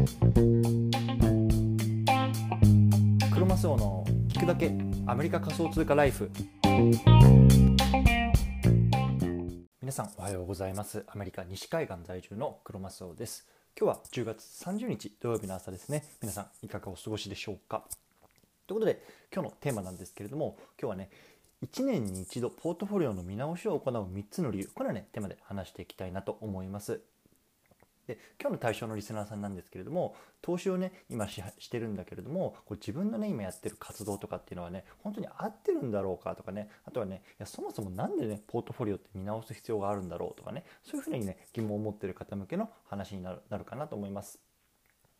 クロマスオの聞くだけアメリカ仮想通貨ライフ。皆さんおはようございます。アメリカ西海岸在住のクロマスオです。今日は10月30日土曜日の朝ですね。皆さんいかがお過ごしでしょうか？ということで今日のテーマなんですけれども今日はね1年に一度ポートフォリオの見直しを行う3つの理由。これはねテーマで話していきたいなと思います。で今日の対象のリスナーさんなんですけれども投資をね今してるんだけれどもこう自分のね今やってる活動とかっていうのはね本当に合ってるんだろうかとかねあとはねいやそもそも何でねポートフォリオって見直す必要があるんだろうとかねそういうふうにね疑問を持ってる方向けの話になるなるかなと思います。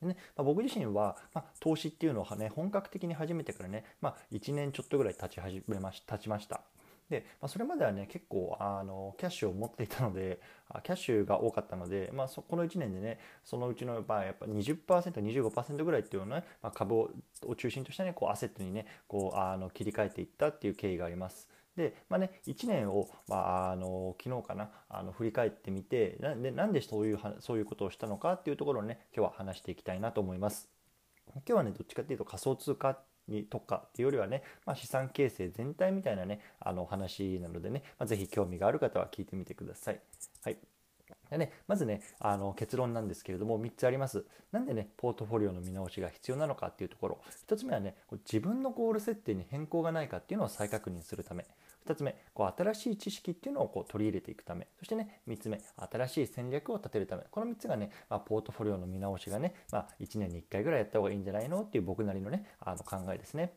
でねまあ、僕自身は、まあ、投資っていうのを、ね、本格的に始めてからね、まあ、1年ちょっとぐらい経ち始めまし経ちました。で、まあ、それまではね結構あのキャッシュを持っていたのでキャッシュが多かったので、まあ、そこの1年でねそのうちの、まあ、やっぱ 20%25% ぐらいっていうのは、ね、まあ、株を中心としたねこうアセットにねこうあの切り替えていったっていう経緯があります。で、まあね、1年を、まあ、あの昨日かなあの振り返ってみてなんでなんでそういうそういうことをしたのかっていうところをね今日は話していきたいなと思います。今日はねどっちかっていうと仮想通貨に特化っていうよりはね、まあ、資産形成全体みたいなねあの話なのでね、まあ、ぜひ興味がある方は聞いてみてください。はいでね、まずねあの結論なんですけれども3つあります。なんでねポートフォリオの見直しが必要なのかっていうところ。1つ目はね自分のゴール設定に変更がないかっていうのを再確認するため。2つ目こう新しい知識っていうのをこう取り入れていくため。そしてね3つ目新しい戦略を立てるため。この3つがね、まあ、ポートフォリオの見直しがね、まあ、1年に1回ぐらいやった方がいいんじゃないのっていう僕なりのねあの考えですね。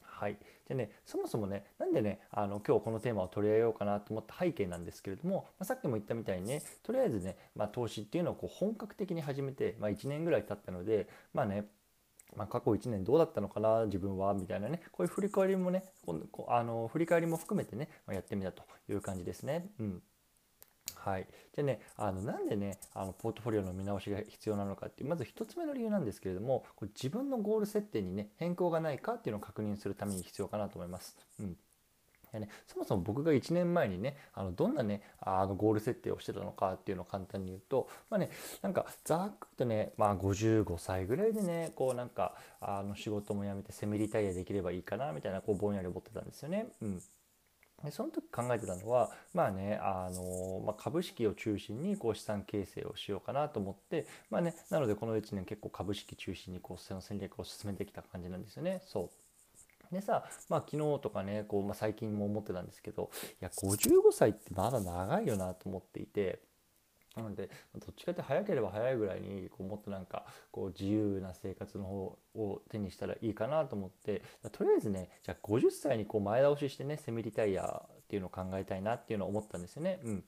はい、でねそもそもねなんでねあの今日このテーマを取り上げようかなと思った背景なんですけれども、まあ、さっきも言ったみたいにねとりあえずね、まあ、投資っていうのをこう本格的に始めて、まあ、1年ぐらい経ったのでまあねまあ、過去1年どうだったのかな自分はみたいなねこういう振り返りもねあの振り返りも含めてね、ま、やってみたという感じですね。うんはい、じゃあねあのなんでねあのポートフォリオの見直しが必要なのかってまず1つ目の理由なんですけれどもこれ自分のゴール設定にね変更がないかっていうのを確認するために必要かなと思います。うんね、そもそも僕が1年前にねあのどんなねあのゴール設定をしてたのかっていうのを簡単に言うとまあねなんかざっくりとね、まあ、55歳ぐらいでねこうなんかあの仕事も辞めてセミリタイアできればいいかなみたいなこうぼんやり思ってたんですよね。うんでその時考えてたのはまあねあの、まあ、株式を中心にこう資産形成をしようかなと思ってまあねなのでこの1年結構株式中心にこうその戦略を進めてきた感じなんですよね。そうでさ、まあ、昨日とかねこう、まあ、最近も思ってたんですけどいや55歳ってまだ長いよなと思っていて。なのでどっちかって早ければ早いぐらいにこうもっとなんかこう自由な生活の方を手にしたらいいかなと思ってとりあえずねじゃあ50歳にこう前倒ししてねセミリタイヤっていうのを考えたいなっていうのを思ったんですよね。うん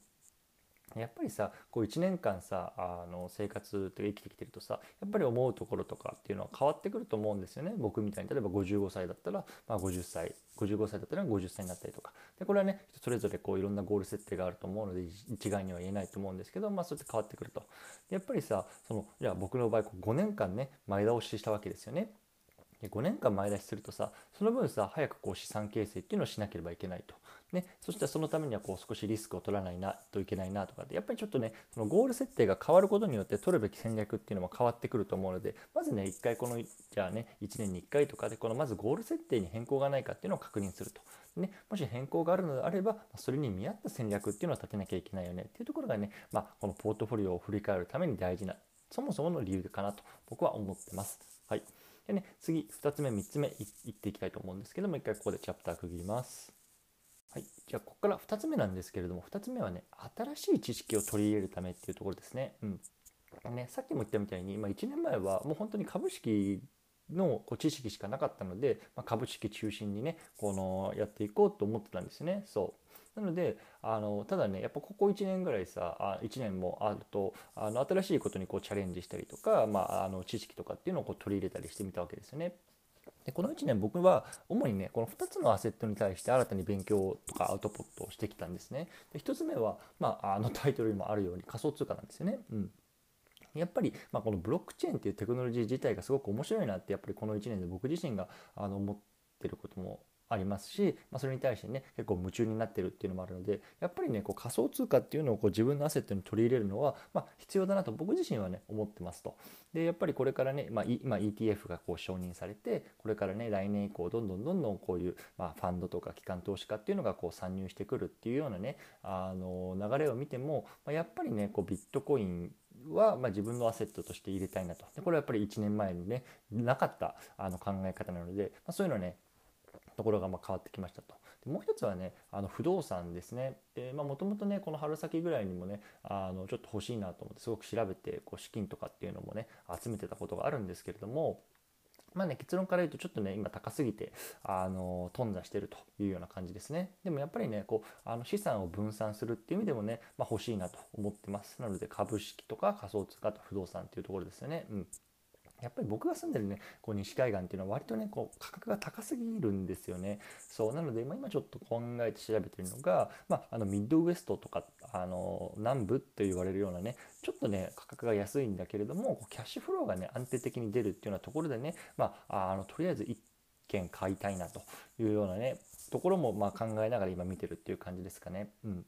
やっぱりさこう1年間さあの生活とか生きてきてるとさやっぱり思うところとかっていうのは変わってくると思うんですよね。僕みたいに例えば55歳だったら、まあ、50歳55歳だったら50歳になったりとか。でこれはねそれぞれこういろんなゴール設定があると思うので一概には言えないと思うんですけど、まあ、そうやって変わってくると。やっぱりさそのじゃあ僕の場合こう5年間ね前倒ししたわけですよね。5年間前出しするとさその分さ早くこう資産形成っていうのをしなければいけないと。ね、そしてそのためにはこう少しリスクを取らないなといけないなとかでやっぱりちょっとねそのゴール設定が変わることによって取るべき戦略っていうのも変わってくると思うのでまずね一回このじゃあね1年に1回とかでこのまずゴール設定に変更がないかっていうのを確認すると。ね、もし変更があるのであればそれに見合った戦略っていうのを立てなきゃいけないよねっていうところがね、まあ、このポートフォリオを振り返るために大事なそもそもの理由かなと僕は思ってます。はいでね、次、2つ目、3つ目いいっていきたいと思うんですけども、一回ここでチャプター区切ります。はい、じゃあここから2つ目なんですけれども2つ目はね新しい知識を取り入れるためっていうところですね。うんね、さっきも言ったみたいに、まあ、1年前はもう本当に株式のこう知識しかなかったので、まあ、株式中心にねこのやっていこうと思ってたんですね。そうなのであのただねやっぱここ1年ぐらいさあ1年もあるとあの新しいことにこうチャレンジしたりとか、まあ、あの知識とかっていうのをこう取り入れたりしてみたわけですよね。でこの1年僕は主にねこの2つのアセットに対して新たに勉強とかアウトプットをしてきたんですね。で1つ目は、まあ、あのタイトルにもあるように仮想通貨なんですよね。うんやっぱり、まあ、このブロックチェーンっていうテクノロジー自体がすごく面白いなってやっぱりこの1年で僕自身があの思ってることもありますし、まあ、それに対してね結構夢中になってるっていうのもあるのでやっぱりねこう仮想通貨っていうのをこう自分のアセットに取り入れるのは、まあ、必要だなと僕自身はね思ってますと。でやっぱりこれからね、まあ、今 ETF がこう承認されてこれからね来年以降どんどんどんどんこういう、まあ、ファンドとか機関投資家っていうのがこう参入してくるっていうようなねあの流れを見ても、まあ、やっぱりねこうビットコインは、まあ、自分のアセットとして入れたいなとでこれはやっぱり1年前にねなかったあの考え方なので、まあ、そういうのねところがま変わってきましたと。でもう一つはねあの不動産ですね。もともとねこの春先ぐらいにもねあのちょっと欲しいなと思ってすごく調べてこう資金とかっていうのもね集めてたことがあるんですけれどもまあね、結論から言うとちょっとね今高すぎてあの頓挫してるというような感じですね。でもやっぱりねこうあの資産を分散するっていう意味でもね、まあ、欲しいなと思ってます。なので株式とか仮想通貨と不動産っていうところですよね、うん、やっぱり僕が住んでるねこう西海岸っていうのは割とねこう価格が高すぎるんですよねそうなので、まあ、今ちょっと考えて調べてるのが、まあ、あのミッドウエストとかあの南部って言われるようなねちょっとね価格が安いんだけれどもキャッシュフローがね安定的に出るっていうようなところでね、まあ、あのとりあえず1軒買いたいなというようなねところもま考えながら今見てるっていう感じですかね。うん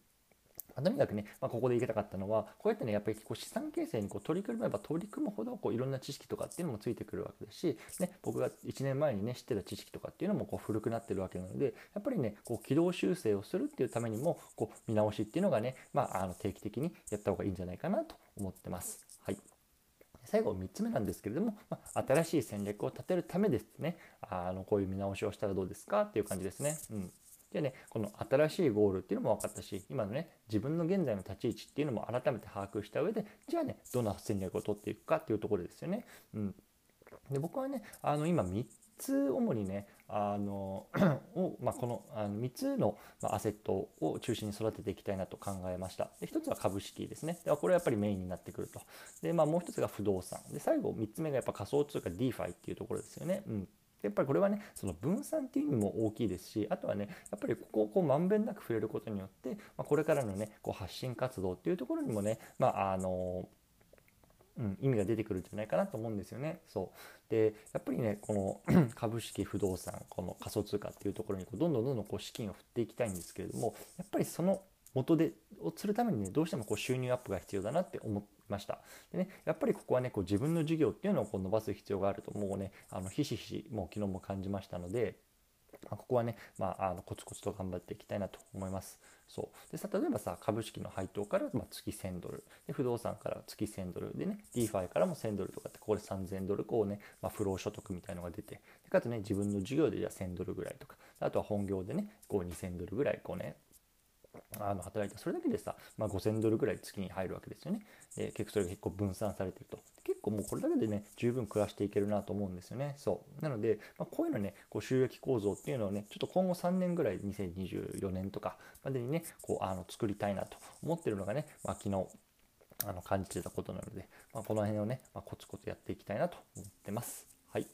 まあ、とにかくね、まあ、ここで言いたかったのはこうやってねやっぱりこう資産形成にこう取り組めば取り組むほどこういろんな知識とかっていうのもついてくるわけですし、ね、僕が1年前にね知ってた知識とかっていうのもこう古くなってるわけなのでやっぱりねこう軌道修正をするっていうためにもこう見直しっていうのがね、まあ、あの定期的にやった方がいいんじゃないかなと思ってます。はい最後3つ目なんですけれども、まあ、新しい戦略を立てるためですねあのこういう見直しをしたらどうですかっていう感じですね。うんでね、この新しいゴールっていうのも分かったし、今のね、自分の現在の立ち位置っていうのも改めて把握した上で、じゃあね、どんな戦略を取っていくかっていうところですよね。うん。で、僕はね、あの、今3つ主にね、あの をまあ、このあの3つのアセットを中心に育てていきたいなと考えました。で1つは株式ですね。でこれはやっぱりメインになってくると。で、まあ、もう1つが不動産。で最後3つ目がやっぱ仮想通貨 DeFi っていうところですよね。うんやっぱりこれはねその分散っていう意味も大きいですしあとはねやっぱりここをこうまんべんなく触れることによって、まあ、これからのねこう発信活動っていうところにもねまああのうん、意味が出てくるんじゃないかなと思うんですよね。そうでやっぱりねこの 株式不動産この仮想通貨っていうところにこうどんどんどんどんこう資金を振っていきたいんですけれどもやっぱりその元でをするためにねどうしてもこう収入アップが必要だなって思ました。でね、やっぱりここはねこう自分の事業っていうのをこう伸ばす必要があるともうねあのひしひしもう昨日も感じましたので、まあ、ここはね、まあ、あのコツコツと頑張っていきたいなと思います。そう。でさ例えばさ株式の配当から、まあ、月1000ドル。で不動産から月1000ドル。でね DeFi からも1000ドルとかってここで3000ドルこうね、まあ、不労所得みたいのが出て。でかつね自分の事業でじゃあ1000ドルぐらいとか。あとは本業でねこう2000ドルぐらいこうねあの働いたそれだけでさ、まあ、5000ドルぐらい月に入るわけですよね。で結構それが結構分散されてると。結構もうこれだけでね十分暮らしていけるなと思うんですよね。そうなので、まあ、こういうのねこう収益構造っていうのをねちょっと今後3年ぐらい2024年とかまでにねこうあの作りたいなと思ってるのがね、まあ、昨日あの感じてたことなので、まあ、この辺をね、まコツコツやっていきたいなと思ってます。はい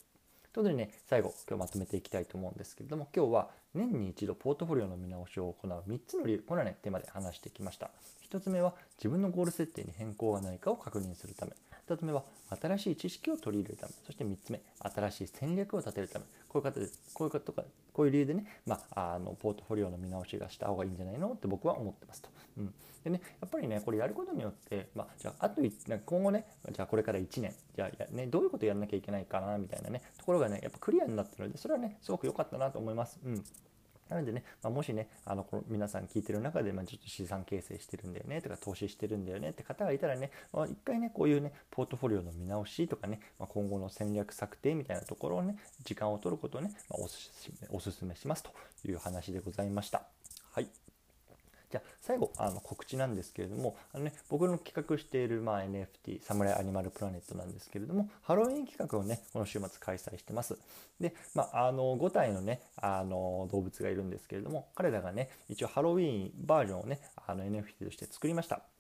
ということでね、最後、今日まとめていきたいと思うんですけれども、今日は年に一度ポートフォリオの見直しを行う3つの理由、これはね、テーマで話してきました。1つ目は自分のゴール設定に変更がないかを確認するため。2つ目は新しい知識を取り入れるため。そして3つ目、新しい戦略を立てるため。こういう方で、こういう方とか、こういう理由でね、まあ、あのポートフォリオの見直しがした方がいいんじゃないの？って僕は思ってますと。うん、でね、やっぱりね、これやることによって、まあ、じゃあ、あとなんか今後ね、じゃあこれから1年、じゃあ、ね、どういうことやらなきゃいけないかな、みたいなね、ところがね、やっぱクリアになってるので、それはね、すごく良かったなと思います。うんなのでね、まあ、もしね、あのこの皆さん聞いてる中で、まあ、ちょっと資産形成してるんだよねとか、投資してるんだよねって方がいたらね、まあ、一回ね、こういうね、ポートフォリオの見直しとかね、まあ、今後の戦略策定みたいなところをね、時間を取ることをね、まあ、おすすめしますという話でございました。はい。じゃあ最後あの告知なんですけれどもあの、ね、僕の企画している、まあ、NFT サムライアニマルプラネットなんですけれどもハロウィン企画をねこの週末開催してます。で、まあ、あの5体のねあの動物がいるんですけれども彼らがね一応ハロウィンバージョンをねあの NFT として作りました。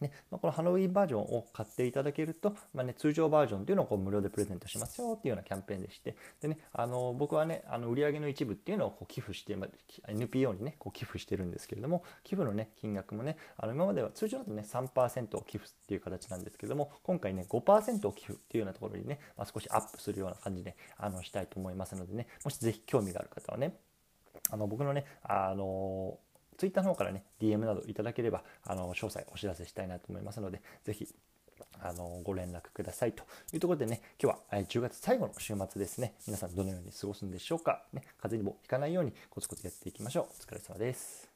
ね。まあ、このハロウィンバージョンを買っていただけると、まあね、通常バージョンっていうのをこう無料でプレゼントしますよっていうようなキャンペーンでして、でね、あの僕はね、あの売上の一部っていうのをこう寄付して、まあ、NPO にね、こう寄付してるんですけれども、寄付のね、金額もね、あの今までは通常だとね、3%を寄付っていう形なんですけれども、今回ね、5%を寄付っていうようなところにね、まあ、少しアップするような感じであのしたいと思いますのでね、もしぜひ興味がある方はね、あの僕のねあのツ Twitter の方からね DM などいただければあの詳細お知らせしたいなと思いますのでぜひあのご連絡ください。というところでね今日は10月最後の週末ですね。皆さんどのように過ごすんでしょうか、ね、風邪にもひかないようにコツコツやっていきましょう。お疲れ様です。